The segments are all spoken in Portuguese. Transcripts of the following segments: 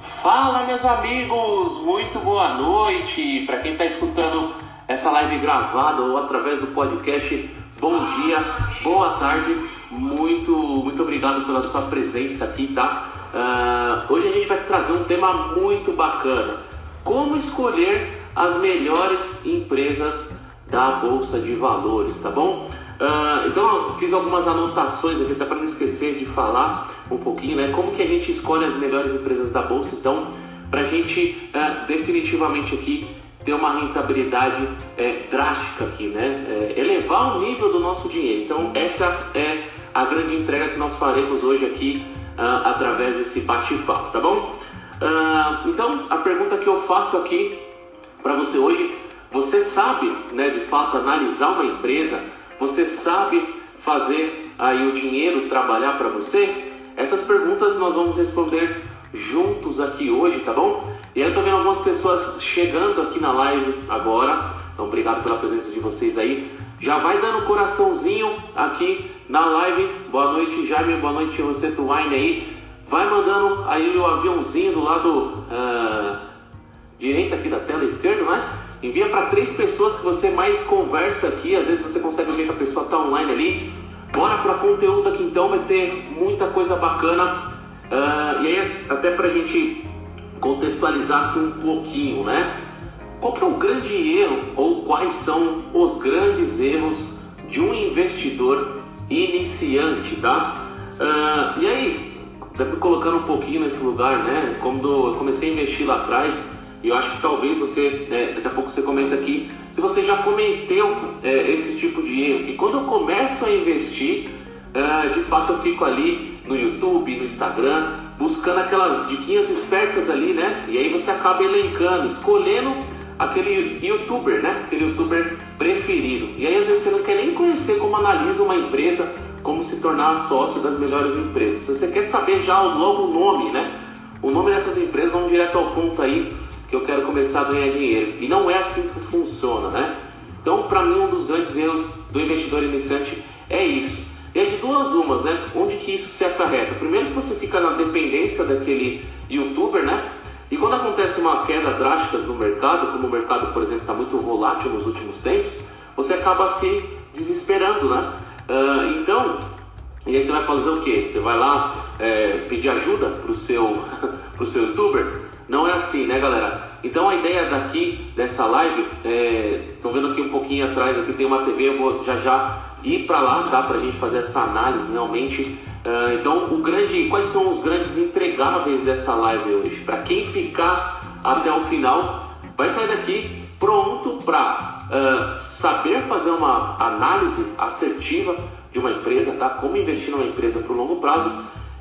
Fala, meus amigos, muito boa noite. Para quem está escutando essa live gravada ou através do podcast, bom dia, boa tarde, muito, muito obrigado pela sua presença aqui, tá? Uh, hoje a gente vai trazer um tema muito bacana: como escolher as melhores empresas da bolsa de valores, tá bom? Uh, então fiz algumas anotações aqui, até para não esquecer de falar um pouquinho, né? Como que a gente escolhe as melhores empresas da bolsa? Então, para a gente uh, definitivamente aqui ter uma rentabilidade uh, drástica aqui, né? É, elevar o nível do nosso dinheiro. Então, essa é a grande entrega que nós faremos hoje aqui através desse bate-papo, tá bom? então, a pergunta que eu faço aqui para você hoje, você sabe, né, de fato, analisar uma empresa? Você sabe fazer aí o dinheiro trabalhar para você? Essas perguntas nós vamos responder juntos aqui hoje, tá bom? E eu tô vendo algumas pessoas chegando aqui na live agora. Então obrigado pela presença de vocês aí. Já vai dando coraçãozinho aqui na live. Boa noite, Jaime. Boa noite, você, Tuine aí. Vai mandando aí o aviãozinho do lado uh, direito aqui da tela esquerda, né? Envia para três pessoas que você mais conversa aqui. Às vezes você consegue ver que a pessoa está online ali. Bora para conteúdo aqui então, vai ter muita coisa bacana. Uh, e aí, até para a gente contextualizar aqui um pouquinho, né? Qual que é o grande erro ou quais são os grandes erros de um investidor iniciante, tá? Uh, e aí, até colocando um pouquinho nesse lugar, né? Quando eu comecei a investir lá atrás, e eu acho que talvez você, é, daqui a pouco você comenta aqui, se você já cometeu é, esse tipo de erro. Que quando eu começo a investir, é, de fato eu fico ali no YouTube, no Instagram, buscando aquelas diquinhas espertas ali, né? E aí você acaba elencando, escolhendo aquele youtuber, né? Aquele youtuber preferido. E aí às vezes você não quer nem conhecer como analisa uma empresa, como se tornar sócio das melhores empresas. Se você quer saber já logo o nome, né? O nome dessas empresas, vamos direto ao ponto aí que eu quero começar a ganhar dinheiro. E não é assim que funciona, né? Então, para mim, um dos grandes erros do investidor iniciante é isso. E é de duas umas, né? Onde que isso se acarreta? Primeiro que você fica na dependência daquele youtuber, né? E quando acontece uma queda drástica no mercado, como o mercado, por exemplo, está muito volátil nos últimos tempos, você acaba se desesperando, né? Uh, então, e aí você vai fazer o quê? Você vai lá é, pedir ajuda para o seu, pro seu youtuber? Não é assim, né, galera? Então a ideia daqui dessa live, é, estão vendo aqui um pouquinho atrás, aqui tem uma TV, eu vou já já ir para lá, tá? Para a gente fazer essa análise realmente. Uh, então, o grande, quais são os grandes entregáveis dessa live hoje? Para quem ficar até o final, vai sair daqui pronto para uh, ah, saber fazer uma análise assertiva de uma empresa, tá? Como investir numa empresa por longo prazo.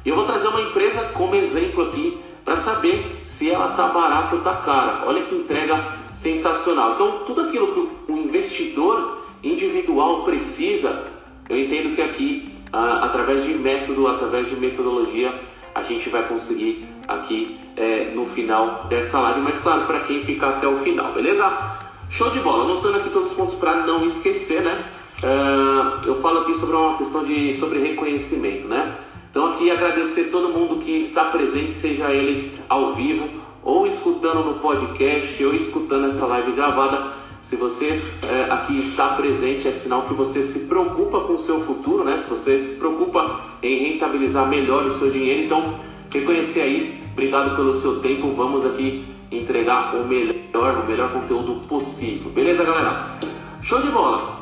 E eu vou trazer uma empresa como exemplo aqui para saber se ela está barata ou está cara. Olha que entrega sensacional. Então, tudo aquilo que o investidor individual precisa, eu entendo que aqui, ah, através de método, através de metodologia, a gente vai conseguir aqui é, no final dessa live. Mas, claro, para quem ficar até o final, beleza? Show de bola. Anotando aqui todos os pontos para não esquecer, né? Uh, eu falo aqui sobre uma questão de sobre reconhecimento, né? Então aqui agradecer todo mundo que está presente, seja ele ao vivo ou escutando no podcast ou escutando essa live gravada. Se você é, aqui está presente, é sinal que você se preocupa com o seu futuro, né? Se você se preocupa em rentabilizar melhor o seu dinheiro, então reconhecer aí, obrigado pelo seu tempo. Vamos aqui entregar o melhor, o melhor conteúdo possível. Beleza, galera? Show de bola!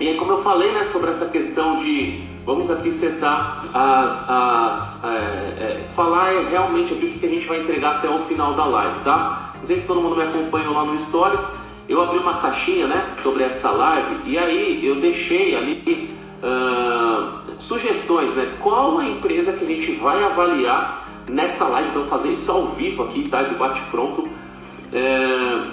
E aí, como eu falei, né, sobre essa questão de Vamos aqui setar as. as é, é, falar realmente aqui o que a gente vai entregar até o final da live, tá? Não sei se todo mundo me acompanha lá no Stories. Eu abri uma caixinha, né, sobre essa live e aí eu deixei ali uh, sugestões, né? Qual a empresa que a gente vai avaliar nessa live? Então, fazer isso ao vivo aqui, tá? De bate-pronto é,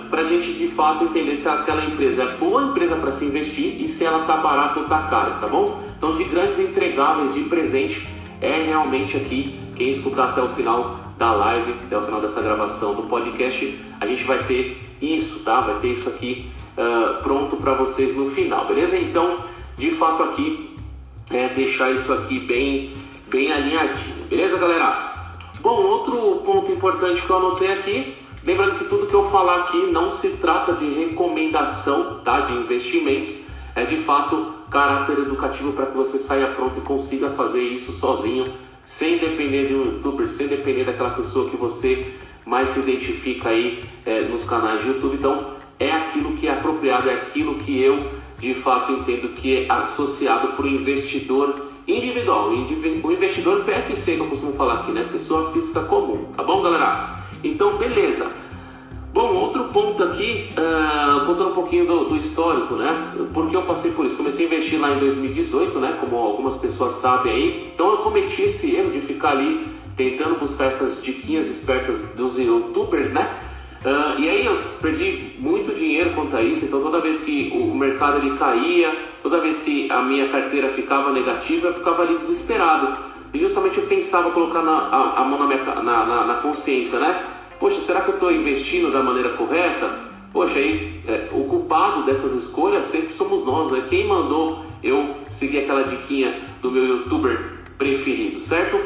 para a gente de fato entender se aquela empresa é boa empresa para se investir e se ela está barata ou está cara, tá bom? Então, de grandes entregáveis de presente é realmente aqui quem escutar até o final da live, até o final dessa gravação do podcast, a gente vai ter isso, tá? Vai ter isso aqui uh, pronto para vocês no final, beleza? Então, de fato aqui é deixar isso aqui bem bem alinhadinho, beleza, galera? Bom, outro ponto importante que eu anotei aqui, lembrando que tudo que eu falar aqui não se trata de recomendação tá, de investimentos, é de fato caráter educativo para que você saia pronto e consiga fazer isso sozinho, sem depender de um youtuber, sem depender daquela pessoa que você mais se identifica aí é, nos canais de YouTube. Então, é aquilo que é apropriado, é aquilo que eu de fato entendo que é associado para o investidor individual, o investidor PFC que eu costumo falar aqui, né? Pessoa física comum, tá bom, galera? Então, beleza. Bom, outro ponto aqui, uh, contando um pouquinho do, do, histórico, né? Porque eu passei por isso. Comecei a investir lá em 2018, né? Como algumas pessoas sabem aí. Então eu cometi esse erro de ficar ali tentando buscar essas diquinhas espertas dos youtubers, né? Uh, e aí eu perdi muito dinheiro quanto a isso, então toda vez que o mercado ele caía, toda vez que a minha carteira ficava negativa, eu ficava ali desesperado. E justamente eu pensava colocar na, a, a, mão na, minha, na, na, na, consciência, né? Poxa, será que eu estou investindo da maneira correta? Poxa, aí é, o culpado dessas escolhas sempre somos nós, né? Quem mandou eu seguir aquela diquinha do meu youtuber preferido, certo?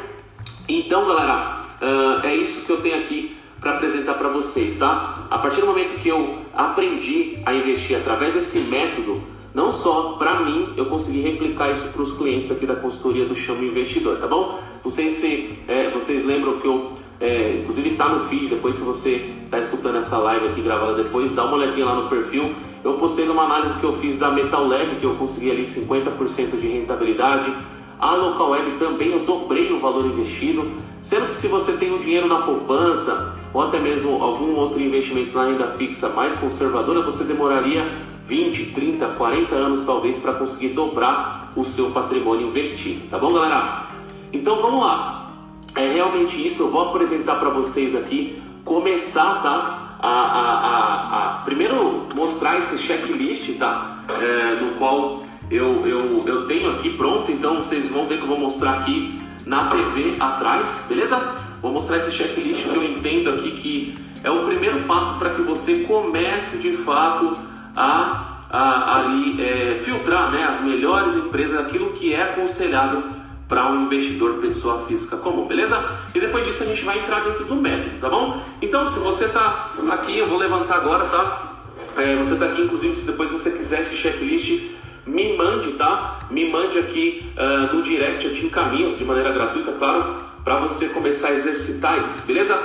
Então, galera, uh, é isso que eu tenho aqui para apresentar para vocês, tá? A partir do momento que eu aprendi a investir através desse método, não só para mim, eu consegui replicar isso para os clientes aqui da consultoria do Chamo Investidor, tá bom? Não sei se é, vocês lembram que eu, é, inclusive está no feed, depois se você está escutando essa live aqui gravada depois, dá uma olhadinha lá no perfil. Eu postei numa análise que eu fiz da Metal Leve, que eu consegui ali 50% de rentabilidade. A Local Web também eu dobrei o valor investido, sendo que se você tem o dinheiro na poupança, ou até mesmo algum outro investimento na renda fixa mais conservadora, você demoraria 20, 30, 40 anos talvez para conseguir dobrar o seu patrimônio investido, tá bom, galera? Então vamos lá. É realmente isso, eu vou apresentar para vocês aqui, começar, tá? A, a, a, a, primeiro mostrar esse checklist, tá? É, no qual eu, eu, eu tenho aqui pronto, então vocês vão ver que eu vou mostrar aqui na TV atrás, beleza? Vou mostrar esse checklist que eu entendo aqui que é o primeiro passo para que você comece de fato a, a ali é, filtrar né, as melhores empresas, aquilo que é aconselhado para um investidor pessoa física comum, beleza? E depois disso a gente vai entrar dentro do método, tá bom? Então, se você está aqui, eu vou levantar agora, tá? É, você está aqui, inclusive, se depois você quiser esse checklist, me mande, tá? Me mande aqui uh, no direct, eu te encaminho de maneira gratuita, claro para você começar a exercitar isso, beleza?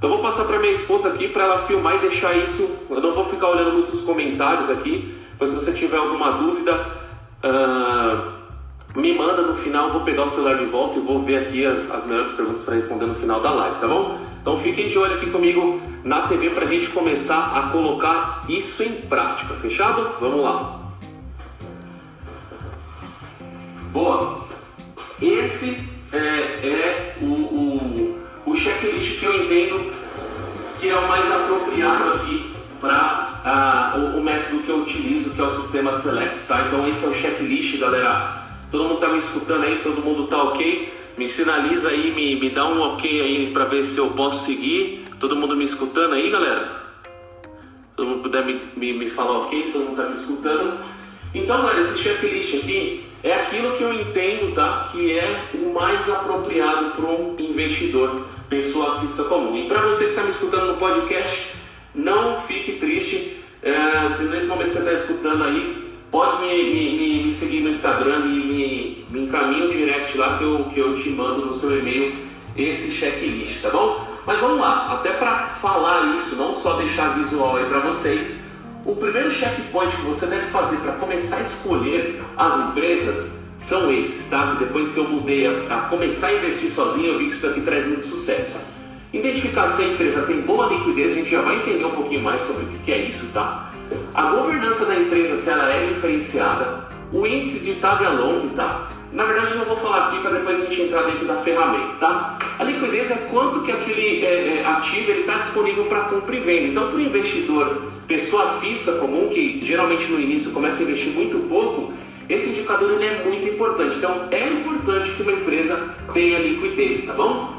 Então vou passar para minha esposa aqui para ela filmar e deixar isso. Eu não vou ficar olhando muitos comentários aqui, mas se você tiver alguma dúvida, uh, me manda no final. Vou pegar o celular de volta e vou ver aqui as, as melhores perguntas para responder no final da live, tá bom? Então fiquem de olho aqui comigo na TV para a gente começar a colocar isso em prática, fechado? Vamos lá. Boa. Esse é, é o, o, o checklist que eu entendo que é o mais apropriado aqui para o, o, método que eu utilizo, que é o sistema Select, tá? Então esse é o checklist, galera. Todo mundo tá me escutando aí, todo mundo tá ok? Me sinaliza aí, me, me dá um ok aí para ver se eu posso seguir. Todo mundo me escutando aí, galera? Todo mundo puder me, me, me falar ok, se todo mundo tá me escutando. Então, galera, esse checklist aqui é aquilo que eu entendo tá, que é o mais apropriado para um investidor, pessoa física comum. E para você que está me escutando no podcast, não fique triste. É, se nesse momento você está escutando aí, pode me, me, me, seguir no Instagram, me, me, me o direct lá que eu, que eu te mando no seu e-mail esse checklist, tá bom? Mas vamos lá, até para falar isso, não só deixar visual aí para vocês, o primeiro checkpoint que você deve fazer para começar a escolher as empresas são esses, tá? Depois que eu mudei a, a, começar a investir sozinho, eu vi que isso aqui traz muito sucesso. Identificar se a empresa tem boa liquidez, a gente já vai entender um pouquinho mais sobre o que é isso, tá? A governança da empresa, se ela é diferenciada, o índice de tag along, tá? Na verdade, eu não vou falar aqui para depois a gente entrar dentro da ferramenta, tá? A liquidez é quanto que aquele é, é ativo está disponível para compra e venda. Então, para o investidor, pessoa física comum, que geralmente no início começa a investir muito pouco, esse indicador ele é muito importante. Então, é importante que uma empresa tenha liquidez, tá bom?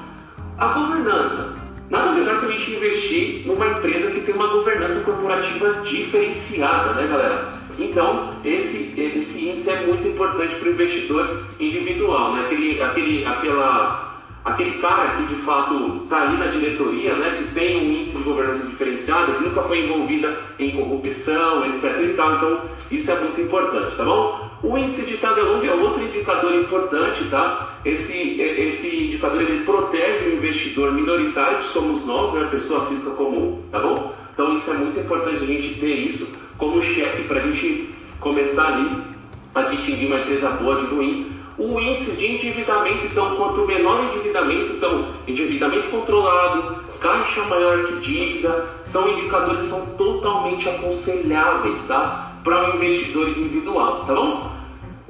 A governança. Nada melhor que a gente investir numa empresa que tem uma governança corporativa diferenciada, né, galera? Então, esse, esse índice é muito importante para o investidor individual, né? aquele, aquele, aquela, aquele cara que de fato está ali na diretoria, né, que tem um índice de governança diferenciado, que nunca foi envolvida em corrupção, etc. E tal. Então, isso é muito importante, tá bom? O índice de Tagalong é outro indicador importante, tá? Esse, esse indicador ele protege o investidor minoritário, que somos nós, né, pessoa física comum, tá bom? Então, isso é muito importante a gente ter isso como cheque para a gente começar ali a distinguir uma empresa boa de ruim o índice de endividamento, então, quanto menor endividamento, então, endividamento controlado, caixa maior que dívida, são indicadores são totalmente aconselháveis, tá? Para o um investidor individual, tá bom?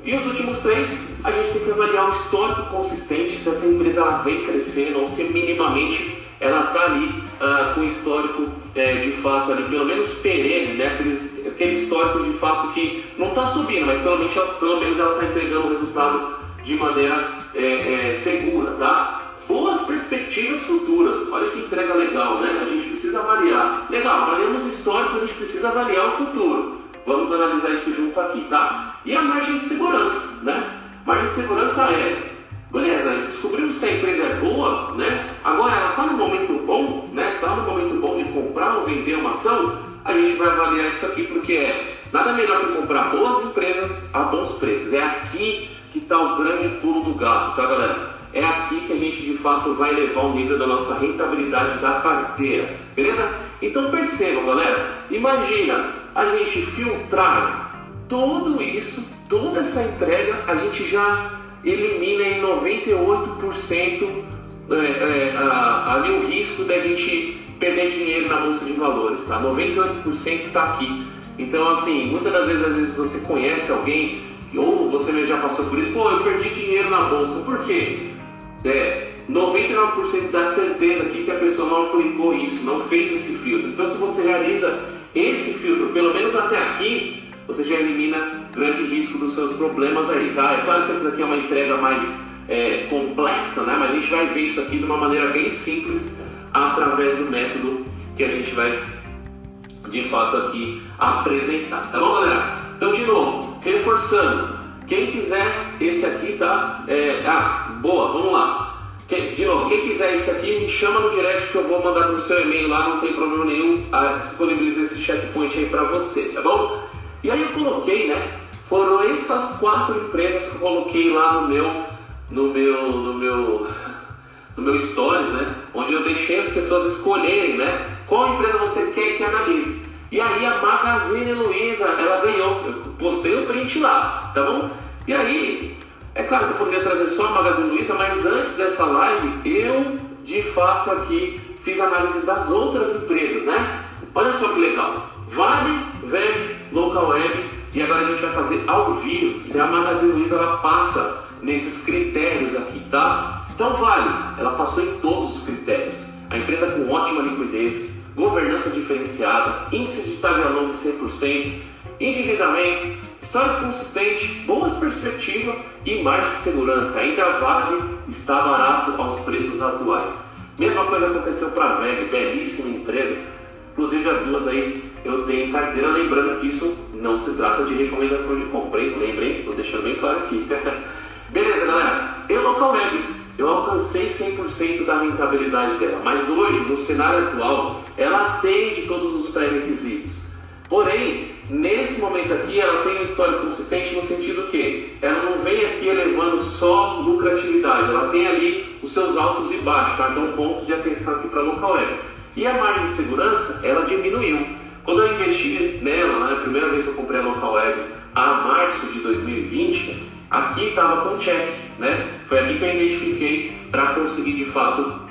E os últimos três, a gente tem que avaliar o histórico consistente, se essa empresa vem crescendo ou se minimamente ela está ali uh, com histórico é, de fato ali, pelo menos perene, né? Aquele histórico de fato que não está subindo, mas pelo menos, pelo menos ela está entregando o resultado de maneira é, é, segura, tá? Boas perspectivas futuras, olha que entrega legal, né? A gente precisa avaliar. Legal, avaliamos o histórico, a gente precisa avaliar o futuro. Vamos analisar isso junto aqui, tá? E a margem de segurança, né? Margem de segurança é, beleza, descobrimos que a empresa é boa, né? Agora ela está no momento bom, né? Está no momento bom de comprar ou vender uma ação, a gente vai avaliar isso aqui porque é nada melhor que comprar boas empresas a bons preços. É aqui que está o grande pulo do gato, tá galera? É aqui que a gente de fato vai levar o nível da nossa rentabilidade da carteira, beleza? Então percebam, galera, imagina a gente filtrar tudo isso, toda essa entrega, a gente já elimina em 98% é, é, a, ali o risco da gente perder dinheiro na bolsa de valores, tá? 98% está aqui. Então, assim, muitas das vezes, às vezes você conhece alguém ou você já passou por isso, pô, eu perdi dinheiro na bolsa, por quê? É, 99% dá certeza aqui que a pessoa não aplicou isso, não fez esse filtro. Então, se você realiza esse filtro, pelo menos até aqui, você já elimina grande risco dos seus problemas aí, tá? É claro que essa aqui é uma entrega mais é, complexa, né? Mas a gente vai ver isso aqui de uma maneira bem simples através do método que a gente vai de fato aqui apresentar, tá bom, galera? Então, de novo, reforçando, quem quiser esse aqui, tá? É, ah, boa, vamos lá. Quem, de novo, quem quiser esse aqui, me chama no direct que eu vou mandar pro seu e-mail lá, não tem problema nenhum, a disponibilizar esse checkpoint aí para você, tá bom? E aí eu coloquei, né? Foram essas quatro empresas que eu coloquei lá no meu, no meu, no meu, no meu stories, né? Onde eu deixei as pessoas escolherem, né? Qual empresa você quer que analise. E aí a Magazine Luiza, ela ganhou. Eu postei o print lá, tá bom? E aí, é claro que eu poderia trazer só a Magazine Luiza, mas antes dessa live, eu de fato aqui fiz análise das outras empresas, né? Olha só que legal. Vale, Web, Local Web, e agora a gente vai fazer ao vivo. Se a Magazine Luiza ela passa nesses critérios aqui, tá? Então vale, ela passou em todos os critérios. A empresa com ótima liquidez, governança diferenciada, índice de longa de 100%, endividamento, histórico consistente, boas perspectivas e margem de segurança. Ainda vale, está barato aos preços atuais. Mesma coisa aconteceu para a VEG, belíssima empresa. Inclusive as duas aí eu tenho carteira, lembrando que isso não se trata de recomendação de compra, hein? lembrem, estou deixando bem claro aqui. Beleza, galera? Eu local web eu alcancei 100% da rentabilidade dela, mas hoje, no cenário atual, ela atende todos os pré-requisitos. Porém, nesse momento aqui, ela tem um histórico consistente no sentido que ela não vem aqui elevando só lucratividade, ela tem ali os seus altos e baixos, tá? então ponto de atenção aqui para a local web. E a margem de segurança, ela diminuiu. Quando eu investi nela, né, a primeira vez que eu comprei a local web, a março de 2020, aqui estava com check, né? Foi aqui que eu identifiquei para conseguir de fato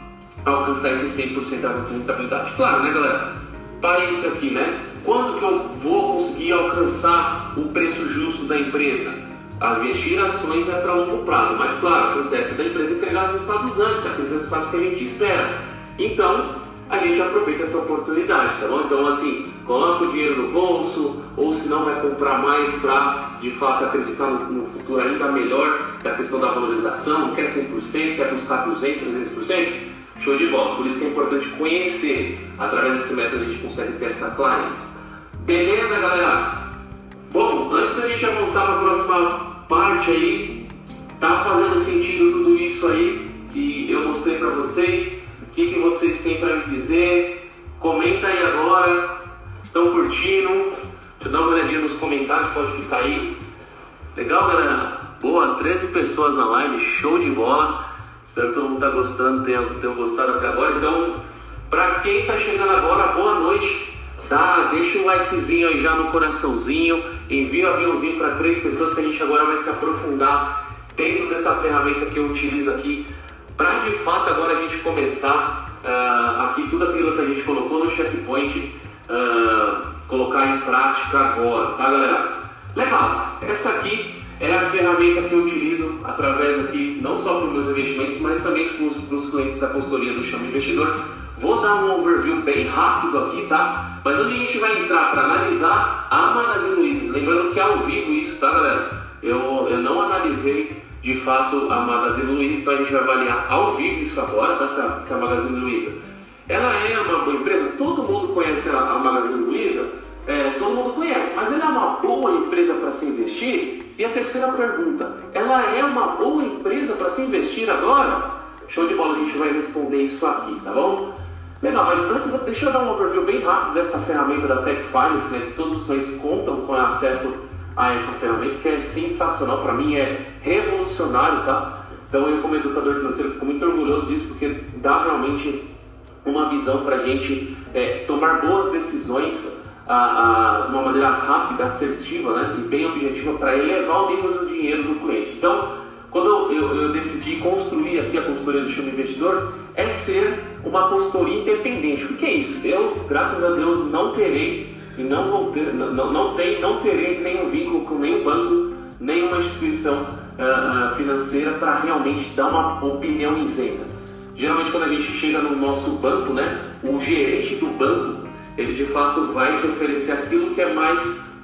alcançar esse 100% da rentabilidade. Claro, né, galera? Para isso aqui, né? Quando que eu vou conseguir alcançar o preço justo da empresa? A investir ações é para longo prazo, mas claro, acontece da empresa entregar os resultados antes, aqueles resultados que a gente espera. Então, a gente aproveita essa oportunidade, tá bom? Então, assim, coloca o dinheiro no bolso, ou se não vai comprar mais para de fato acreditar no, futuro ainda melhor da questão da valorização, quer 100%, quer buscar 200%, 300%, show de bola. Por isso que é importante conhecer, através desse método a gente consegue ter essa clareza. Beleza, galera? Bom, antes da gente avançar para a próxima parte aí, tá fazendo sentido tudo isso aí que eu mostrei para vocês. O que, que vocês têm para me dizer? Comenta aí agora. Estão curtindo? Deixa eu dar uma olhadinha nos comentários, pode ficar aí. Legal, galera? Boa, 13 pessoas na live, show de bola. Espero que todo mundo tá gostando, tenha, tenha gostado até agora. Então, para quem está chegando agora, boa noite. Tá? Deixa um likezinho aí já no coraçãozinho. Envia o um aviãozinho para três pessoas que a gente agora vai se aprofundar dentro dessa ferramenta que eu utilizo aqui para de fato agora a gente começar uh, aqui tudo aquilo que a gente colocou no checkpoint uh, colocar em prática agora, tá galera? Legal, essa aqui é a ferramenta que eu utilizo através aqui, não só para os meus investimentos, mas também para os clientes da consultoria do Chama Investidor. Vou dar um overview bem rápido aqui, tá? Mas onde a gente vai entrar para analisar a Magazine Luiza. Lembrando que é ao vivo isso, tá galera? Eu, eu não analisei de fato a Magazine Luiza, então a gente vai avaliar ao vivo isso agora, tá? Essa, essa Magazine Luiza. Ela é uma boa empresa, todo mundo conhece a, Magazine Luiza, é, todo mundo conhece, mas ela é uma boa empresa para se investir? E a terceira pergunta, ela é uma boa empresa para se investir agora? Show de bola, a gente vai responder isso aqui, tá bom? Legal, mas antes deixa eu dar um overview bem rápido dessa ferramenta da Tech né? Que todos os clientes contam com acesso a essa ferramenta que é sensacional, para mim é revolucionário, tá? Então eu como educador financeiro fico muito orgulhoso disso porque dá realmente uma visão para a gente é, tomar boas decisões a, a, de uma maneira rápida, assertiva né? e bem objetiva para elevar o nível do dinheiro do cliente. Então, quando eu, eu, decidi construir aqui a consultoria do Chama Investidor, é ser uma consultoria independente. O que é isso? Eu, graças a Deus, não terei e não vou ter, não, não, tem, não terei nenhum vínculo com nenhum banco, nenhuma instituição uh, financeira para realmente dar uma opinião isenta. Geralmente quando a gente chega no nosso banco, né, o gerente do banco, ele de fato vai te oferecer aquilo que é mais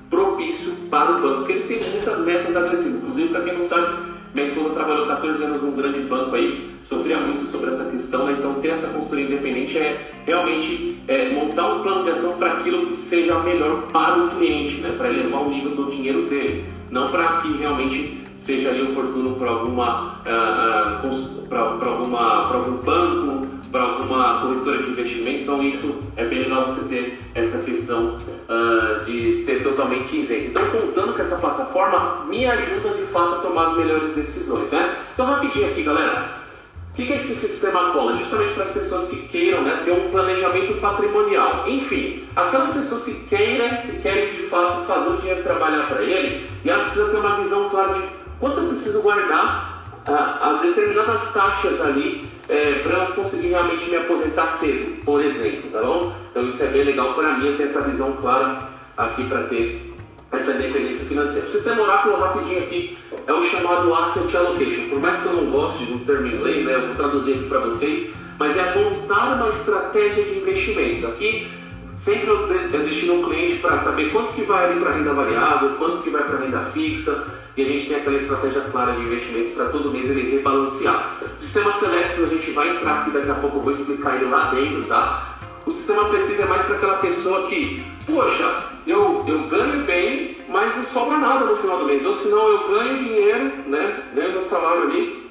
propício para o banco, porque ele tem muitas metas agressivas. Inclusive, para quem não sabe, minha esposa trabalhou 14 anos num grande banco aí, sofria muito sobre essa questão, né? então ter essa consultoria independente é realmente é, montar um plano de ação para aquilo que seja melhor para o cliente, né? para elevar o nível do dinheiro dele, não para que realmente seja ali oportuno para alguma, uh, uh, para alguma, para algum banco, para alguma corretora de investimentos. Então isso é bem legal você ter essa questão uh, de ser totalmente isento. Então contando com essa plataforma me ajuda de fato a tomar as melhores decisões, né? Então rapidinho aqui, galera. O que é esse sistema cola? Justamente para as pessoas que queiram né, ter um planejamento patrimonial. Enfim, aquelas pessoas que queiram, que querem de fato fazer o dinheiro trabalhar para ele, e ela precisa ter uma visão clara de quanto eu preciso guardar a, a determinadas taxas ali é, para eu conseguir realmente me aposentar cedo, por exemplo, tá bom? Então isso é bem legal para mim ter essa visão clara aqui para ter essa independência financeira. O sistema oráculo rapidinho aqui é o chamado Asset Allocation. Por mais que eu não goste do termo em inglês, né, eu vou traduzir aqui para vocês, mas é montar uma estratégia de investimentos. Aqui sempre eu destino um cliente para saber quanto que vai ali para renda variável, quanto que vai para renda fixa, e a gente tem aquela estratégia clara de investimentos para todo mês ele rebalancear. O sistema Selects a gente vai entrar aqui, daqui a pouco eu vou explicar ele lá dentro, tá? O sistema precisa é mais para aquela pessoa que, poxa, eu, eu ganho bem, mas não sobra nada no final do mês. Ou senão eu ganho dinheiro, né? Ganho meu salário ali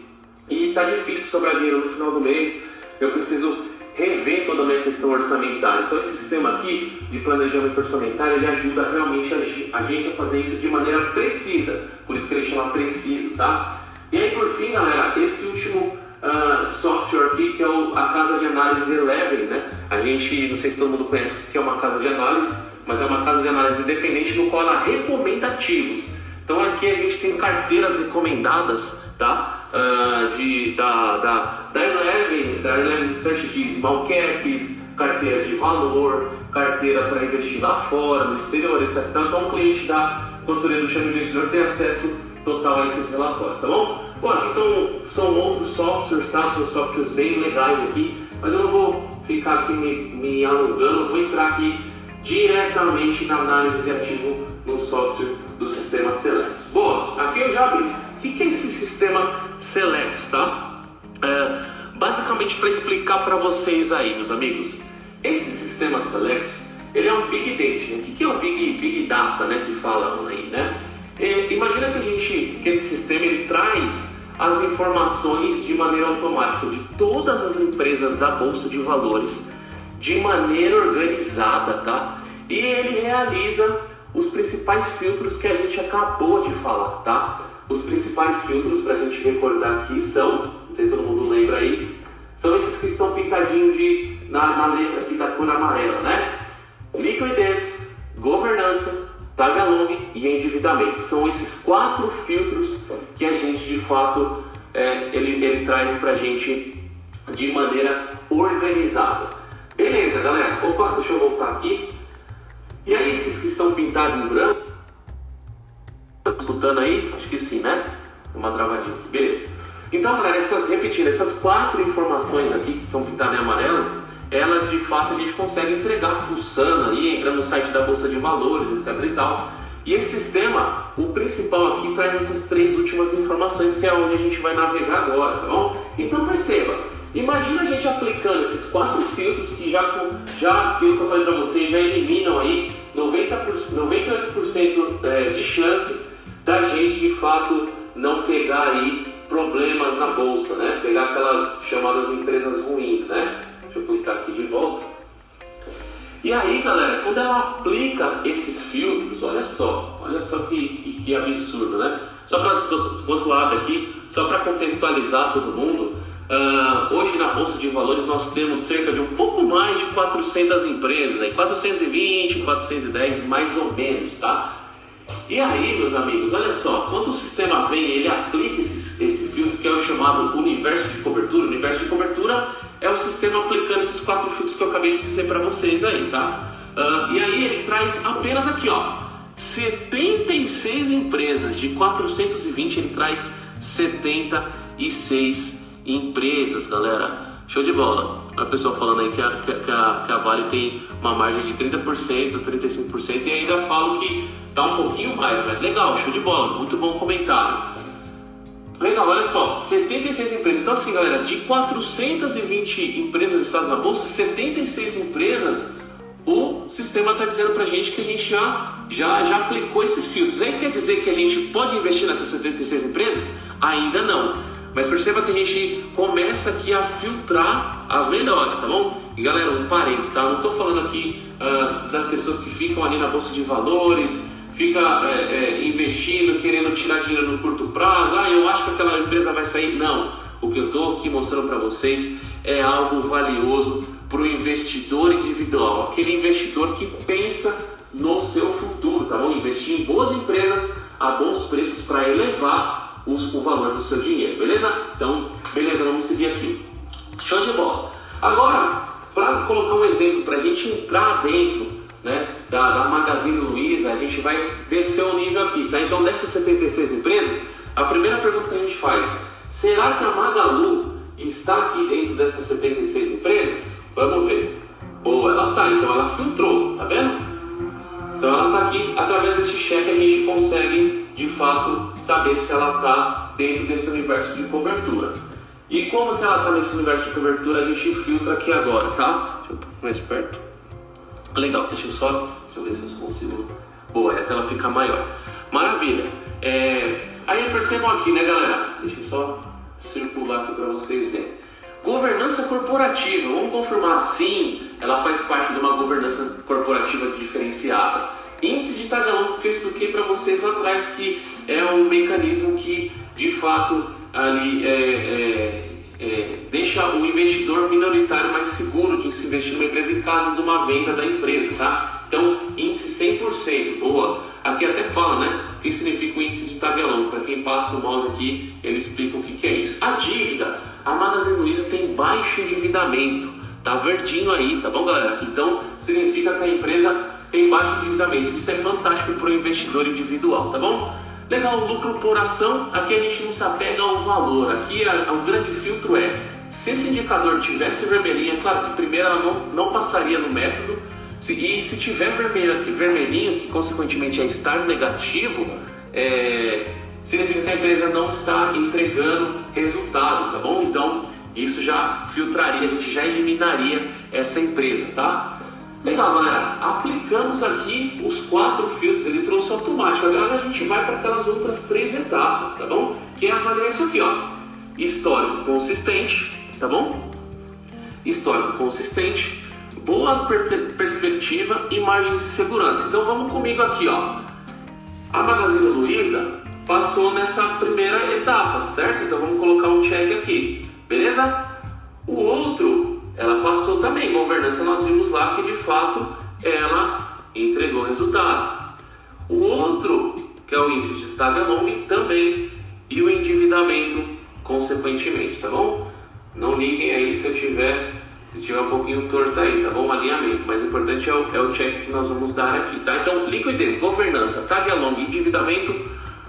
e tá difícil sobrar dinheiro no final do mês. Eu preciso rever toda a minha questão orçamentária. Então esse sistema aqui de planejamento orçamentário ele ajuda realmente a, gente a fazer isso de maneira precisa, por isso que ele chama preciso, tá? E aí por fim, galera, esse último uh, software aqui que é o, a casa de análise Eleven, né? A gente, não sei se todo mundo conhece o que é uma casa de análise, mas é uma casa de análise independente no qual ela recomenda ativos. Então aqui a gente tem carteiras recomendadas, tá? Uh, de, da, da, da Eleven, da Eleven Research de small caps, carteira de valor, carteira para investir lá fora, no exterior, etc. Então, um cliente da consultoria do Chama Investidor tem acesso total a esses relatórios, tá bom? Bom, aqui são, são outros softwares, tá? São softwares bem legais aqui, mas eu não vou ficar aqui me, me alongando, vou entrar aqui diretamente na análise de ativo no software do sistema Select. Boa, aqui eu já abri que, que é esse sistema Select, tá? É, basicamente para explicar para vocês aí, meus amigos, esse sistema Select, ele é um Big Data. Né? O que, que é o Big, Big Data, né, que falam aí, né? É, imagina que a gente, que esse sistema ele traz as informações de maneira automática de todas as empresas da bolsa de valores de maneira organizada, tá? E ele realiza os principais filtros que a gente acabou de falar, tá? Os principais filtros para a gente recordar aqui são, não sei se todo mundo lembra aí, são esses que estão picadinhos de, na, na letra aqui da cor amarela, né? Liquidez, governança, tagalong e endividamento. São esses quatro filtros que a gente de fato é, ele, ele traz para a gente de maneira organizada. Beleza, galera? Opa, deixa eu voltar aqui. E aí, esses que estão pintados em branco? Escutando aí? Acho que sim, né? Uma travadinha. Beleza. Então, galera, essas, repetindo, essas quatro informações aqui que estão pintadas em amarelo, elas de fato a gente consegue entregar fuçando aí, entra no site da Bolsa de Valores, etc e tal. E esse sistema, o principal aqui traz essas três últimas informações que é onde a gente vai navegar agora, tá bom? Então perceba, imagina a gente aplicando esses quatro filtros que já, já aquilo que eu falei para vocês, já eliminam aí 90%, 98% é, de chance da gente de fato não pegar aí problemas na bolsa, né? Pegar aquelas chamadas empresas ruins, né? Deixa eu clicar aqui de volta. E aí, galera, quando ela aplica esses filtros, olha só, olha só que, que, que absurdo, né? Só para enquanto abre aqui, só para contextualizar todo mundo, uh, hoje na bolsa de valores nós temos cerca de um pouco mais de 400 empresas, né? 420, 410 mais ou menos, tá? E aí, meus amigos, olha só, quando o sistema vem, ele aplica esse, esse filtro que é o chamado universo de cobertura. O universo de cobertura é o sistema aplicando esses quatro filtros que eu acabei de dizer para vocês aí, tá? Uh, e aí ele traz apenas aqui, ó, 76 empresas, de 420 ele traz 76 empresas, galera. Show de bola. A pessoa falando aí que a, que a, que a Vale tem uma margem de 30%, 35% e ainda falo que tá um pouquinho mais, mas legal, show de bola, muito bom comentário. Legal, olha só, 76 empresas. Então assim, galera, de 420 empresas listadas na bolsa, 76 empresas, o sistema está dizendo para a gente que a gente já, já, já aplicou esses filtros. Aí quer dizer que a gente pode investir nessas 76 empresas? Ainda não. Mas perceba que a gente começa aqui a filtrar as melhores, tá bom? E galera, um parênteses, tá? Não estou falando aqui uh, das pessoas que ficam ali na bolsa de valores, fica é, é, investindo, querendo tirar dinheiro no curto prazo. Ah, eu acho que aquela empresa vai sair. Não. O que eu estou aqui mostrando para vocês é algo valioso para o investidor individual, aquele investidor que pensa no seu futuro, tá bom? Investir em boas empresas a bons preços para elevar o, o valor do seu dinheiro, beleza? Então, beleza, vamos seguir aqui. Show de bola. Agora, para colocar um exemplo, para a gente entrar dentro né, da, da Magazine Luiza, a gente vai descer o nível aqui, tá? Então, dessas 76 empresas, a primeira pergunta que a gente faz, será que a Magalu está aqui dentro dessas 76 empresas? Vamos ver. Boa, ela está, então ela filtrou, tá vendo? Então ela está aqui, através desse cheque a gente consegue de fato saber se ela está dentro desse universo de cobertura. E como que ela está nesse universo de cobertura, a gente filtra aqui agora, tá? Deixa eu um mais perto. Legal, deixa eu só, deixa eu ver se eu consigo. Boa, a tela fica maior. Maravilha. É... Aí percebam aqui, né, galera? Deixa eu só circular aqui para vocês verem. Governança corporativa, vamos confirmar sim, ela faz parte de uma governança corporativa diferenciada. Índice de tagalão, que eu expliquei para vocês lá atrás, que é um mecanismo que de fato ali é, é, é, deixa o investidor minoritário mais seguro de se investir numa empresa em caso de uma venda da empresa, tá? Então, índice 100%, boa. Aqui até fala, né? O que significa o índice de tabelão? Para quem passa o mouse aqui, ele explica o que, que é isso. A dívida, a Magazine Luiza tem baixo endividamento, tá verdinho aí, tá bom, galera? Então, significa que a empresa tem baixo endividamento. Isso é fantástico para o investidor individual, tá bom? Legal, lucro por ação, aqui a gente não se apega ao valor. Aqui o grande filtro é, se esse indicador tivesse vermelhinho, é claro que primeiro ela não, não passaria no método, e se tiver vermelho, vermelhinho, que consequentemente é estar negativo, é, significa que a empresa não está entregando resultado, tá bom? Então, isso já filtraria, a gente já eliminaria essa empresa, tá? Legal, galera. Aplicamos aqui os quatro filtros, ele trouxe automático. Agora a gente vai para aquelas outras três etapas, tá bom? Que é avaliar isso aqui, ó. Histórico consistente, tá bom? Histórico consistente, boas per perspectivas e margens de segurança. Então vamos comigo aqui, ó. A Magazine Luiza passou nessa primeira etapa, certo? Então vamos colocar um check aqui, beleza? O outro, ela passou também. Governança nós vimos lá que de fato ela entregou resultado. O outro, que é o índice de Tagalong, também. E o endividamento, consequentemente, tá bom? Não liguem aí se eu tiver, se tiver um pouquinho torto aí, tá bom? Alinhamento. Mas o importante é o, é o check que nós vamos dar aqui, tá? Então, liquidez, governança, Tagalong, endividamento,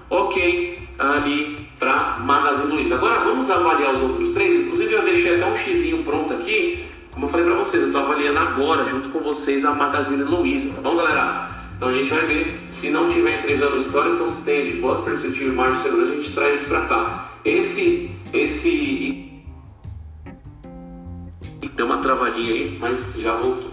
ok, ali para Magazine Luiza. Agora vamos avaliar os outros três. Inclusive eu deixei até um xizinho pronto aqui. Como eu falei para vocês, eu estou avaliando agora junto com vocês a Magazine Luiza, tá bom, galera? Então a gente vai ver. Se não estiver entregando história consistente, boas perspectivas e margem de segurança, a gente traz isso para cá. Esse, esse Deu uma travadinha aí, mas já voltou.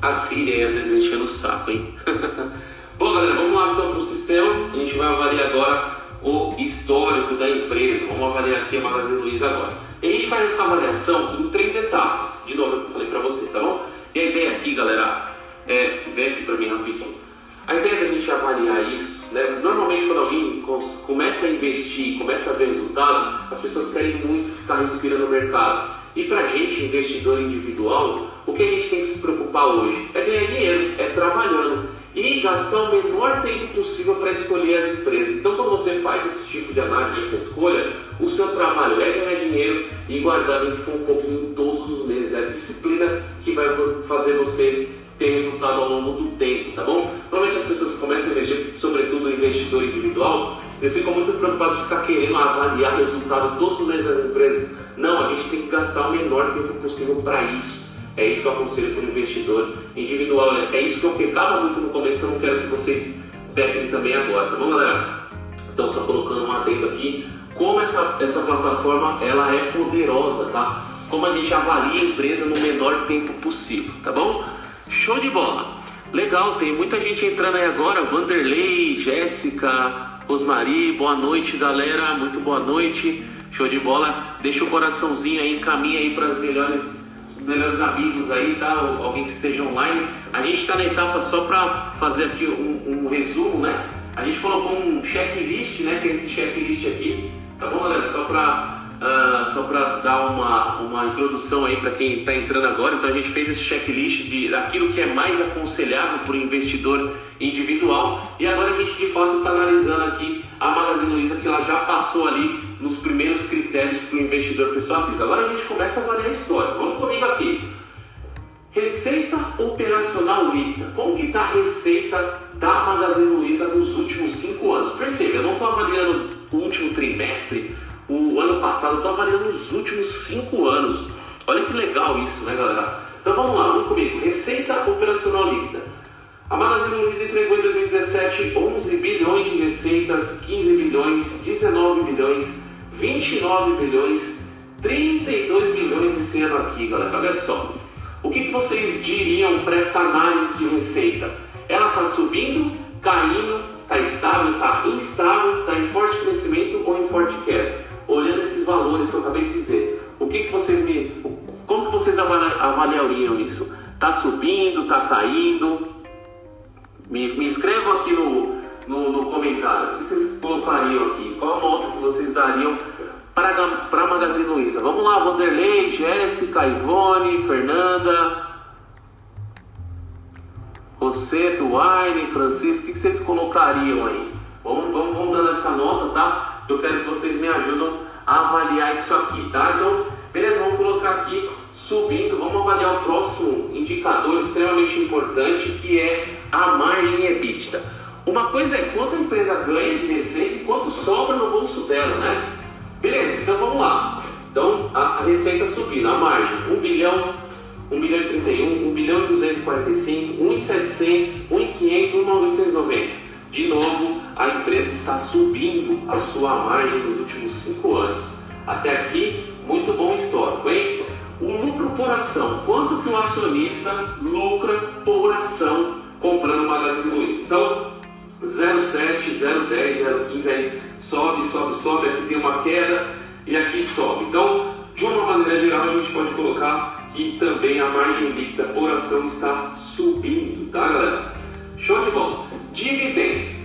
A Síria aí às vezes enchendo o saco, hein? Bom, galera, vamos lá então para o sistema. A gente vai avaliar agora o histórico da empresa. Vamos avaliar aqui a Magazine Luiza agora. E a gente faz essa avaliação em três etapas. De novo, eu falei para vocês, tá bom? E a ideia aqui, galera, é. Vem aqui para mim rapidinho. A ideia da gente avaliar isso, né? Normalmente quando alguém começa a investir, começa a ver resultado, as pessoas querem muito ficar respirando o mercado. E para a gente, investidor individual, o que a gente tem que se preocupar hoje é ganhar dinheiro, é trabalhando e gastar o menor tempo possível para escolher as empresas. Então, quando você faz esse tipo de análise, essa escolha, o seu trabalho é ganhar dinheiro e guardar um pouquinho todos os meses. É a disciplina que vai fazer você ter resultado ao longo do tempo, tá bom? Normalmente as pessoas que começam a investir, sobretudo o investidor individual, eles ficam muito preocupados de ficar querendo avaliar resultado todos os meses das empresas. Não, a gente tem que gastar o menor tempo possível para isso. É isso que eu aconselho para o investidor individual. É, é isso que eu pecava muito no começo, eu não quero que vocês pequem também agora, tá bom, galera? Então, só colocando um adendo aqui, como essa, essa plataforma ela é poderosa, tá? Como a gente avalia a empresa no menor tempo possível, tá bom? Show de bola! Legal, tem muita gente entrando aí agora, Vanderlei, Jéssica, Rosmari, boa noite galera, muito boa noite, show de bola, deixa o coraçãozinho aí, encaminha aí para as melhores melhores amigos aí, tá? alguém que esteja online. A gente está na etapa só para fazer aqui um, um, resumo, né? A gente colocou um checklist, né? Que é esse checklist aqui, tá bom, galera? Só para uh, só para dar uma, uma introdução aí para quem está entrando agora. Então a gente fez esse checklist de daquilo que é mais aconselhável para o investidor individual e agora a gente de fato está analisando aqui a Magazine Luiza que ela já passou ali nos primeiros critérios para o investidor pessoal física. Agora a gente começa a avaliar a história. Vamos comigo aqui. Receita operacional líquida. Como que está a receita da Magazine Luiza nos últimos cinco anos? Perceba, eu não estou avaliando o último trimestre, o ano passado, estou avaliando os últimos cinco anos. Olha que legal isso, né, galera? Então vamos lá, vamos comigo. Receita operacional líquida. A Magazine Luiza entregou em 2017 11 bilhões de receitas, 15 bilhões, 19 bilhões, 29 bilhões, 32 bilhões esse ano aqui, galera. Olha só. O que, que vocês diriam para essa análise de receita? Ela está subindo, caindo, está estável, está instável, está em forte crescimento ou em forte queda? Olhando esses valores que eu acabei de dizer, o que, que vocês me, como que vocês avaliariam isso? Está subindo, está caindo? Me, me escrevam aqui no, no, no comentário. O que vocês colocariam aqui? Qual nota que vocês dariam para a Magazine Luiza? Vamos lá, Vanderlei, Jéssica, Ivone, Fernanda, Rosseto, Wayne, Francisco, o que vocês colocariam aí? Vamos, vamos, vamos dando essa nota, tá? Eu quero que vocês me ajudem avaliar isso aqui, tá? Então, beleza, vamos colocar aqui subindo, vamos avaliar o próximo indicador extremamente importante que é a margem EBITDA. Uma coisa é quanto a empresa ganha de receita e quanto sobra no bolso dela, né? Beleza, então vamos lá. Então a, receita subindo, a margem, 1 bilhão, 1 bilhão e 31, 1 bilhão e 245, 1 e 700, 1 e 500, 1 e 990. De novo, a empresa está subindo a sua margem nos últimos 5 anos. Até aqui, muito bom histórico, hein? o lucro por ação. Quanto que o acionista lucra por ação comprando o Magazine Luiza? Então, 0,7, 0,10, 0,15, aí sobe, sobe, sobe, aqui tem uma queda e aqui sobe. Então, de uma maneira geral, a gente pode colocar que também a margem líquida por ação está subindo, tá galera? Show de bola. Dividendos.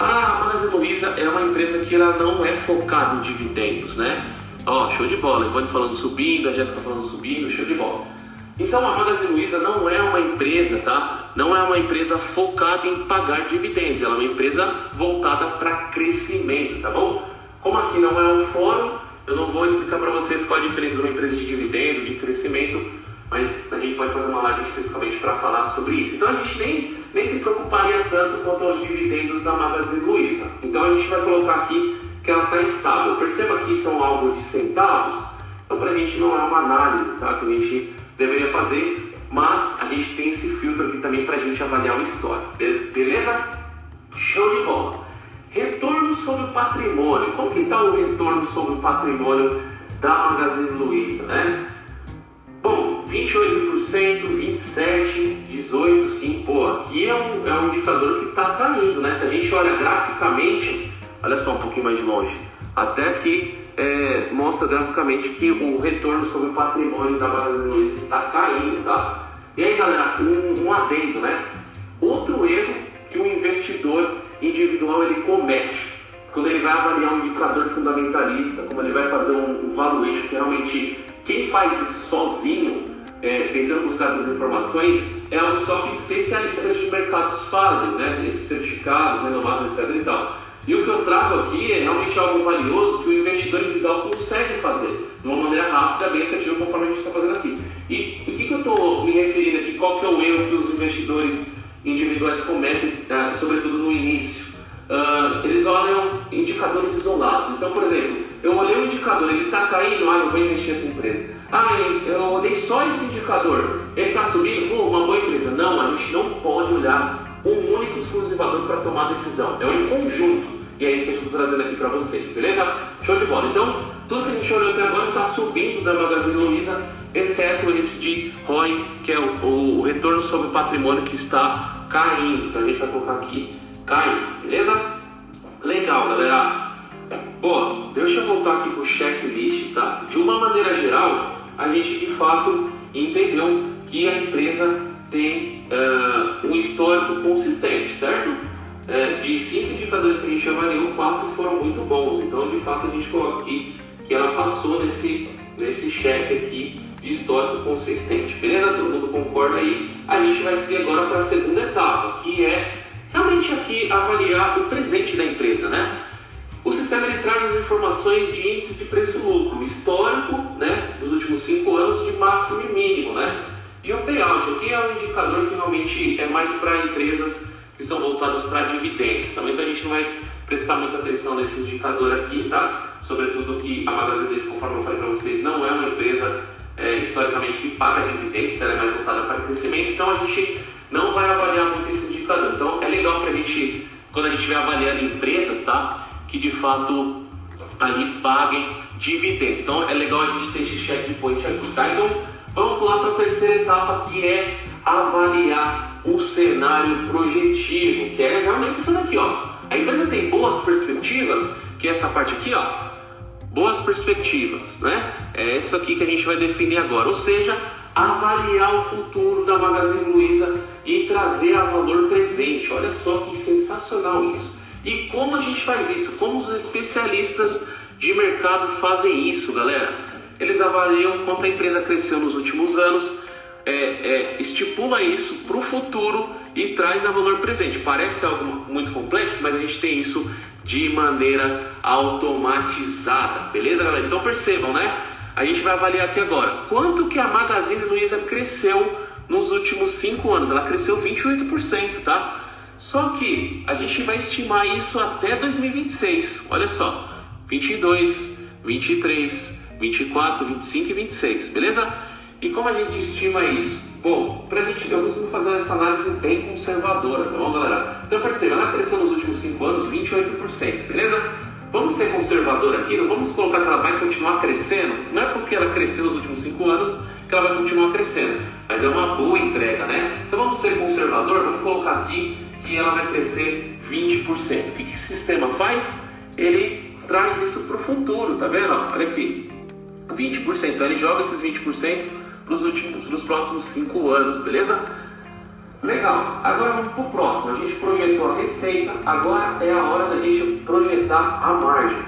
A Magazine Luiza é uma empresa que ela não é focada em dividendos, né? Ó, show de bola. Ivone falando subindo, a Jéssica falando subindo, show de bola. Então a Magazine Luiza não é uma empresa, tá? Não é uma empresa focada em pagar dividendos. Ela é uma empresa voltada para crescimento, tá bom? Como aqui não é um fórum, eu não vou explicar para vocês qual a diferença de uma empresa de dividendo, de crescimento, mas a gente pode fazer uma live especificamente para falar sobre isso. Então a gente nem, nem se preocuparia tanto quanto aos dividendos da Magazine Luiza. Então a gente vai colocar aqui que ela está estável. Perceba que são algo de centavos, então para a gente não é uma análise tá, que a gente deveria fazer, mas a gente tem esse filtro aqui também para a gente avaliar o histórico. Beleza? Show de bola! Retorno sobre o patrimônio. Como que está o retorno sobre o patrimônio da Magazine Luiza, né? Bom, 28%, 27%, 18%, sim, pô, aqui é um, é um indicador que está caindo, né? Se a gente olha graficamente, olha só um pouquinho mais de longe, até aqui é, mostra graficamente que o retorno sobre o patrimônio da Magazine Luiza está caindo, tá? E aí, galera, um, um adendo, né? Outro erro que o investidor individual ele comete quando ele vai avaliar um indicador fundamentalista, como ele vai fazer um, um valuation, que realmente quem faz isso sozinho, é, tentando buscar essas informações, é algo só que especialistas de mercados fazem, né? Esses certificados renovados, etc. E, tal. e o que eu trago aqui é realmente algo valioso que o investidor individual consegue fazer de uma maneira rápida, bem assertiva, conforme a gente está fazendo aqui. E o que, que eu estou me referindo aqui? Qual que é o erro que os investidores individuais cometem, uh, sobretudo no início. Uh, eles olham indicadores isolados. Então, por exemplo, eu olhei um indicador, ele está caindo, ah, eu vou investir nessa empresa. Ah, eu olhei só esse indicador, ele está subindo, pô, uma boa empresa. Não, a gente não pode olhar um único exclusivador para tomar decisão. É um conjunto. E é isso que eu estou trazendo aqui para vocês, beleza? Show de bola. Então, tudo que a gente olhou até agora está subindo da Magazine Luiza exceto esse de ROI, que é o, o retorno sobre o patrimônio que está caindo. Então a gente vai colocar aqui caindo, beleza? Legal, galera. Bom, deixa eu voltar aqui para o checklist, tá? De uma maneira geral, a gente de fato entendeu que a empresa tem uh, um histórico consistente, certo? Uh, de cinco indicadores que a gente avaliou, quatro foram muito bons. Então, de fato, a gente coloca aqui que ela passou nesse, nesse cheque aqui de histórico consistente. Beleza? Todo mundo concorda aí? A gente vai seguir agora para a segunda etapa, que é realmente aqui avaliar o presente da empresa, né? O sistema ele traz as informações de índice de preço-lucro histórico, né, dos últimos cinco anos de máximo e mínimo, né? E o payout aqui é um indicador que realmente é mais para empresas que são voltadas para dividendos. Também então a gente não vai prestar muita atenção nesse indicador aqui, tá? Sobretudo que a Magazine Luiza, conforme eu falei para vocês, não é uma empresa é, historicamente que paga dividendos, ela é mais voltada para crescimento, então a gente não vai avaliar muito esse indicador. Então é legal para a gente, quando a gente estiver avaliando empresas, tá? Que de fato ali paguem dividendos. Então é legal a gente ter esse checkpoint aqui, tá? Então vamos pular para a terceira etapa que é avaliar o cenário projetivo, que é realmente isso daqui, ó. A empresa tem boas perspectivas, que é essa parte aqui, ó boas perspectivas, né? É isso aqui que a gente vai definir agora, ou seja, avaliar o futuro da Magazine Luiza e trazer a valor presente. Olha só que sensacional isso. E como a gente faz isso? Como os especialistas de mercado fazem isso, galera? Eles avaliam quanto a empresa cresceu nos últimos anos, é, é, estipula isso para o futuro e traz a valor presente. Parece algo muito complexo, mas a gente tem isso de maneira automatizada, beleza, galera? Então percebam, né? A gente vai avaliar aqui agora quanto que a Magazine Luiza cresceu nos últimos 5 anos. Ela cresceu 28%, tá? Só que a gente vai estimar isso até 2026. Olha só, 22, 23, 24, 25 e 26, beleza? E como a gente estima isso? Bom, pra gente, eu costumo fazer essa análise bem conservadora, tá bom, galera? Então perceba, ela cresceu nos últimos 5 anos 28%, beleza? Vamos ser conservador aqui, não vamos colocar que ela vai continuar crescendo. Não é porque ela cresceu nos últimos cinco anos que ela vai continuar crescendo, mas é uma boa entrega, né? Então vamos ser conservador, vamos colocar aqui que ela vai crescer 20%. O que, esse sistema faz? Ele traz isso para o futuro, tá vendo? Olha aqui, 20%. Então ele joga esses 20% para os últimos, próximos cinco anos, beleza? Legal, agora vamos para o próximo. A gente projetou a receita, agora é a hora da gente projetar a margem.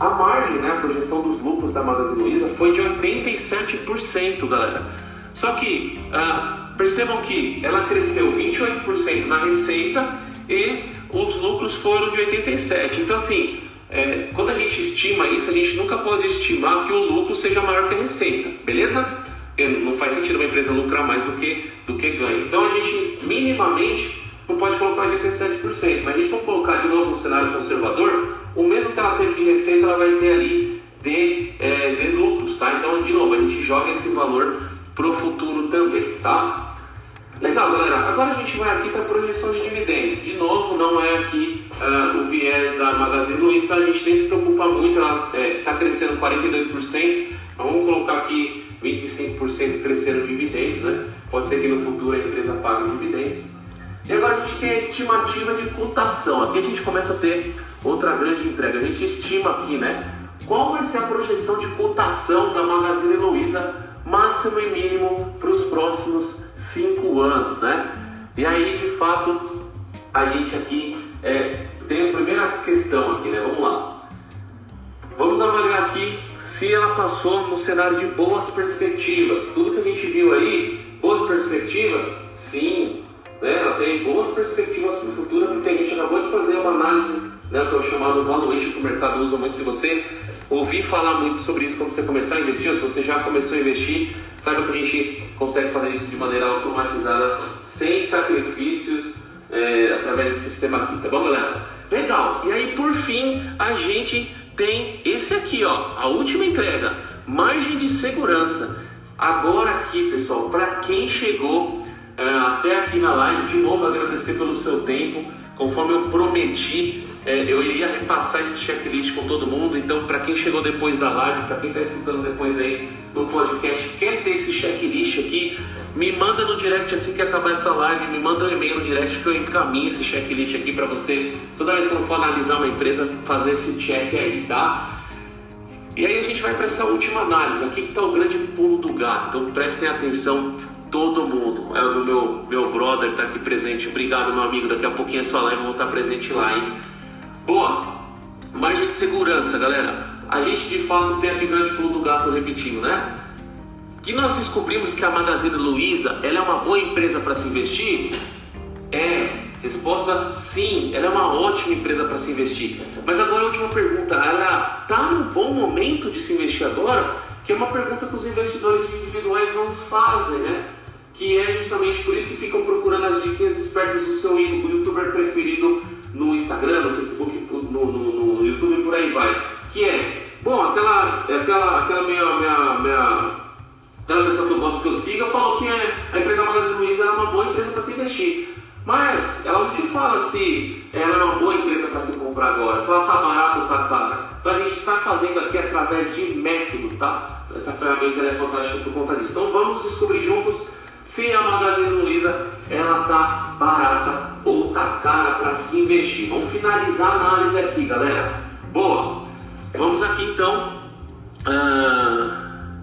A margem, né, a projeção dos lucros da Magazine Luiza foi de 87%, galera. Só que ah, percebam que ela cresceu 28% na receita e os lucros foram de 87%. Então, assim, é, quando a gente estima isso, a gente nunca pode estimar que o lucro seja maior que a receita, beleza? não faz sentido uma empresa lucrar mais do que, do que ganha. Então a gente minimamente não pode colocar 87%, mas a gente for colocar de novo no cenário conservador, o mesmo que ela teve de receita, ela vai ter ali de, é, de lucros, tá? Então, de novo, a gente joga esse valor pro futuro também, tá? Legal, galera. Agora a gente vai aqui para a projeção de dividendos. De novo, não é aqui uh, o viés da Magazine Luiza, a gente nem se preocupa muito, ela está é, tá crescendo 42%. Então, vamos colocar aqui 25% crescendo dividendos, né? Pode ser que no futuro a empresa pague dividendos. E agora a gente tem a estimativa de cotação. Aqui a gente começa a ter outra grande entrega. A gente estima aqui, né? Qual vai ser a projeção de cotação da Magazine Luiza, máximo e mínimo, para os próximos cinco anos, né? E aí, de fato, a gente aqui é, tem a primeira questão aqui, né? Vamos lá. Vamos avaliar aqui se ela passou no cenário de boas perspectivas. Tudo que a gente viu aí, boas perspectivas, sim. Né? Ela tem boas perspectivas para o futuro, porque a gente acabou de fazer uma análise, né, que é o chamado valuation que o mercado usa muito. Se você ouvir falar muito sobre isso quando você começar a investir, ou se você já começou a investir, saiba que a gente consegue fazer isso de maneira automatizada, sem sacrifícios, é, através desse sistema aqui, tá bom, galera? Legal. E aí, por fim, a gente tem esse aqui, ó, a última entrega, margem de segurança. Agora aqui, pessoal, para quem chegou é, até aqui na live, de novo agradecer pelo seu tempo. Conforme eu prometi, é, eu iria repassar esse checklist com todo mundo. Então, para quem chegou depois da live, para quem está escutando depois aí no podcast, quer ter esse checklist aqui, me manda no direct assim que acabar essa live, me manda um e-mail no direct que eu encaminho esse checklist aqui para você. Toda vez que eu for analisar uma empresa, fazer esse check aí, tá? E aí a gente vai para essa última análise. Aqui que está o grande pulo do gato. Então prestem atenção todo mundo. É o meu, meu brother está aqui presente. Obrigado, meu amigo. Daqui a pouquinho é sua live, vou estar presente lá, hein? Boa! Margem de segurança, galera. A gente de fato tem aqui o grande pulo do gato repetindo, né? Que nós descobrimos que a Magazine Luiza ela é uma boa empresa para se investir? É. Resposta sim, ela é uma ótima empresa para se investir. Mas agora a última pergunta, ela está num bom momento de se investir agora? Que é uma pergunta que os investidores individuais não fazem, né? Que é justamente por isso que ficam procurando as dicas espertas do seu youtuber preferido no Instagram, no Facebook, no, no, no YouTube por aí vai. Que é, bom, aquela, aquela, aquela minha, minha, minha, aquela pessoa que eu gosto que eu siga falou que a empresa Magazine Luiza é uma boa empresa para se investir. Mas ela não te fala se ela é uma boa empresa para se comprar agora, se ela está barata ou está cara. Então a gente está fazendo aqui através de método, tá? Essa ferramenta é fantástica por conta disso. Então vamos descobrir juntos se a Magazine Luiza ela tá barata ou tá cara para se investir. Vamos finalizar a análise aqui, galera. Boa. Vamos aqui então. Ah,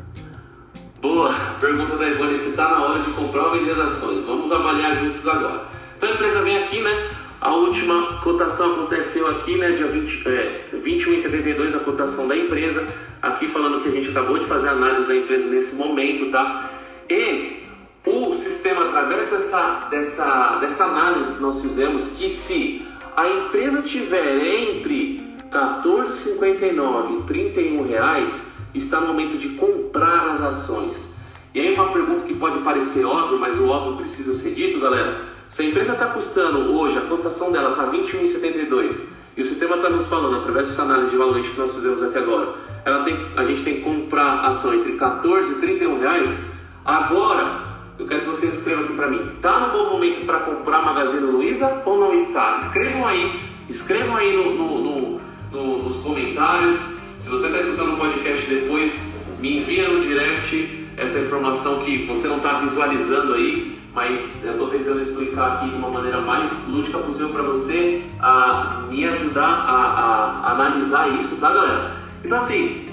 boa. Pergunta da Ivone se está na hora de comprar ou vender ações. Vamos avaliar juntos agora. Então a empresa vem aqui, né? A última cotação aconteceu aqui, né? Dia 20, é, 21,72 a cotação da empresa. Aqui falando que a gente acabou de fazer a análise da empresa nesse momento, tá? E o sistema, através dessa, dessa, dessa análise que nós fizemos, que se a empresa tiver entre 14,59 e 31 reais, está no momento de comprar as ações. E aí uma pergunta que pode parecer óbvia, mas o óbvio precisa ser dito, galera. Se a empresa está custando hoje, a cotação dela está 21,72 e o sistema está nos falando, através dessa análise de valor que nós fizemos aqui agora, ela tem, a gente tem que comprar ação entre 14 e 31 reais, agora eu quero que vocês escrevam aqui para mim. Está no bom momento para comprar Magazine Luiza ou não está? Escrevam aí, escrevam aí no, no, no, nos comentários. Se você está escutando o podcast depois, me envia no direct essa informação que você não está visualizando aí, mas eu estou tentando explicar aqui de uma maneira mais lúdica possível para você a me ajudar a, a, a, analisar isso, tá galera? Então assim,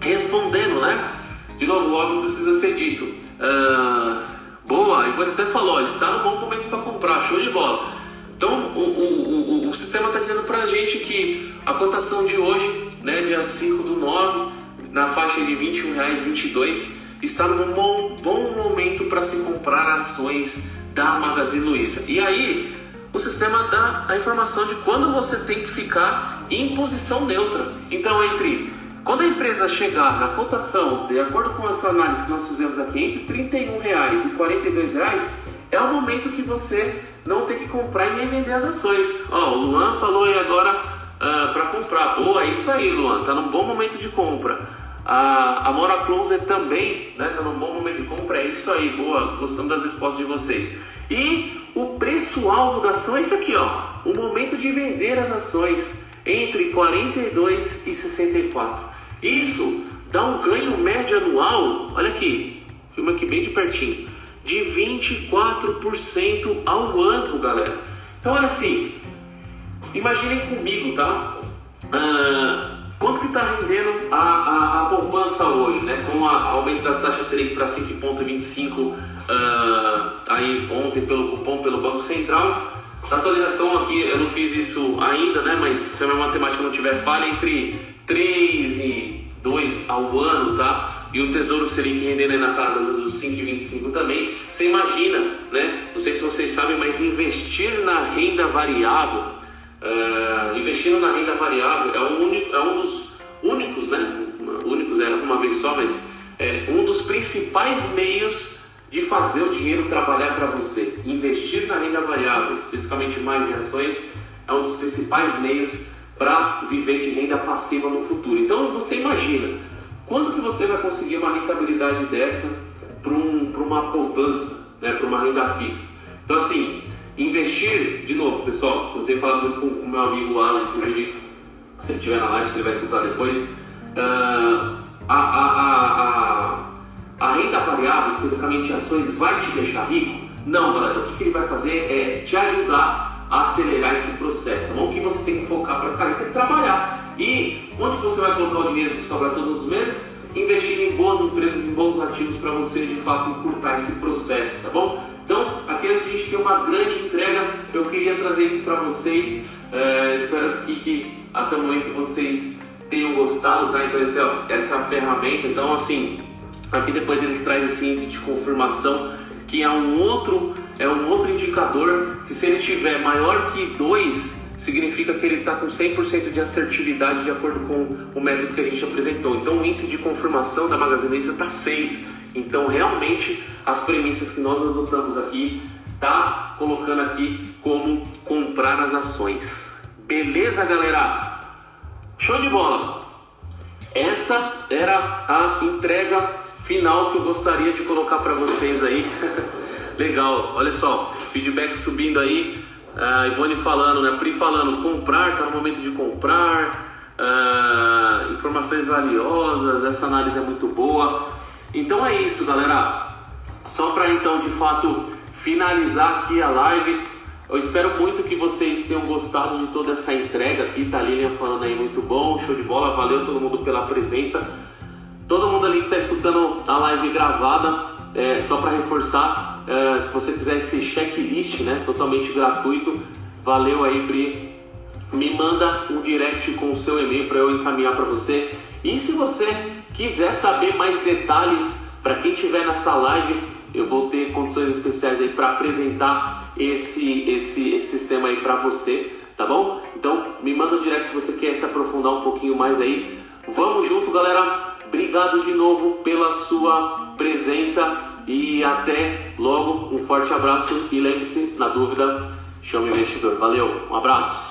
respondendo, né? De novo, óbvio precisa ser dito. Uh, boa, Ivone até falou, está no bom momento para comprar, show de bola. Então o, o, o, o sistema está dizendo para a gente que a cotação de hoje, né, dia 5 do 9, na faixa de R$ 21,22, está num bom, bom momento para se comprar ações da Magazine Luiza. E aí, o sistema dá a informação de quando você tem que ficar em posição neutra. Então, entre quando a empresa chegar na cotação, de acordo com essa análise que nós fizemos aqui, entre 31 reais e 42 reais, é o momento que você não tem que comprar e nem vender as ações. Ó, o Luan falou aí agora uh, ah, para comprar. Boa, é isso aí, Luan, tá num bom momento de compra. A, a Mora Closer também está né, tá num bom momento de compra. É isso aí, boa. Gostando das respostas de vocês. E o preço-alvo da ação é isso aqui, ó. O momento de vender as ações entre 42 e 64. Isso dá um ganho médio anual, olha aqui, filma aqui bem de pertinho, de 24% ao ano, galera. Então, olha assim, imaginem comigo, tá? Ah, Quanto que está rendendo a, a, a, poupança hoje, né? Com o aumento da taxa Selic para 5,25 uh, aí ontem pelo cupom pelo Banco Central. Na atualização aqui, eu não fiz isso ainda, né? Mas se a minha matemática não tiver falha, entre 3 e 2 ao ano, tá? E o Tesouro Selic rendendo na casa dos 5,25 também. Você imagina, né? Não sei se vocês sabem, mas investir na renda variável Uh, investindo na renda variável é um, único, é um dos únicos, né? Únicos é uma vez só, mas é um dos principais meios de fazer o dinheiro trabalhar para você. Investir na renda variável, especificamente mais em ações, é um dos principais meios para viver de renda passiva no futuro. Então você imagina, quando que você vai conseguir uma rentabilidade dessa para um, uma poupança, né, para uma renda fixa? Então assim, Investir, de novo, pessoal, eu tenho falado muito com o meu amigo Alan, inclusive, se ele estiver na live, ele vai escutar depois. Uh, a, a, a, a, renda variável, especificamente ações, vai te deixar rico? Não, galera. O que, ele vai fazer é te ajudar a acelerar esse processo, tá bom? O que você tem que focar para ficar rico é trabalhar. E onde você vai colocar o dinheiro que sobra todos os meses? Investir em boas empresas, em bons ativos para você de fato encurtar esse processo, tá bom? Então, aqui a gente tem uma grande entrega, eu queria trazer isso para vocês. É, espero que, que, até o momento vocês tenham gostado, tá? Então, essa, essa é a ferramenta. Então, assim, aqui depois ele traz esse índice de confirmação, que é um outro, é um outro indicador que se ele tiver maior que 2, significa que ele está com 100% de assertividade de acordo com o método que a gente apresentou. Então, o índice de confirmação da Magazine Luiza está 6. Então, realmente, as premissas que nós adotamos aqui tá colocando aqui como comprar as ações. Beleza, galera? Show de bola. Essa era a entrega final que eu gostaria de colocar para vocês aí. Legal. Olha só, feedback subindo aí. A Ivone falando, né? Pri falando, comprar, tá no momento de comprar. Uh, informações valiosas, essa análise é muito boa. Então é isso, galera. Só para então de fato finalizar aqui a live, eu espero muito que vocês tenham gostado de toda essa entrega aqui. Tá Lilian falando aí muito bom, show de bola, valeu todo mundo pela presença. Todo mundo ali que está escutando a live gravada, é, só para reforçar, é, se você quiser esse checklist, né, totalmente gratuito, valeu aí, Bri. Me manda um direct com o seu e-mail para eu encaminhar para você. E se você quiser saber mais detalhes, para quem estiver nessa live, eu vou ter condições especiais aí para apresentar esse, esse, esse sistema aí para você, tá bom? Então me manda um direct se você quer se aprofundar um pouquinho mais aí. Vamos junto, galera. Obrigado de novo pela sua presença e até logo. Um forte abraço e lembre-se, na dúvida, chame o investidor. Valeu, um abraço.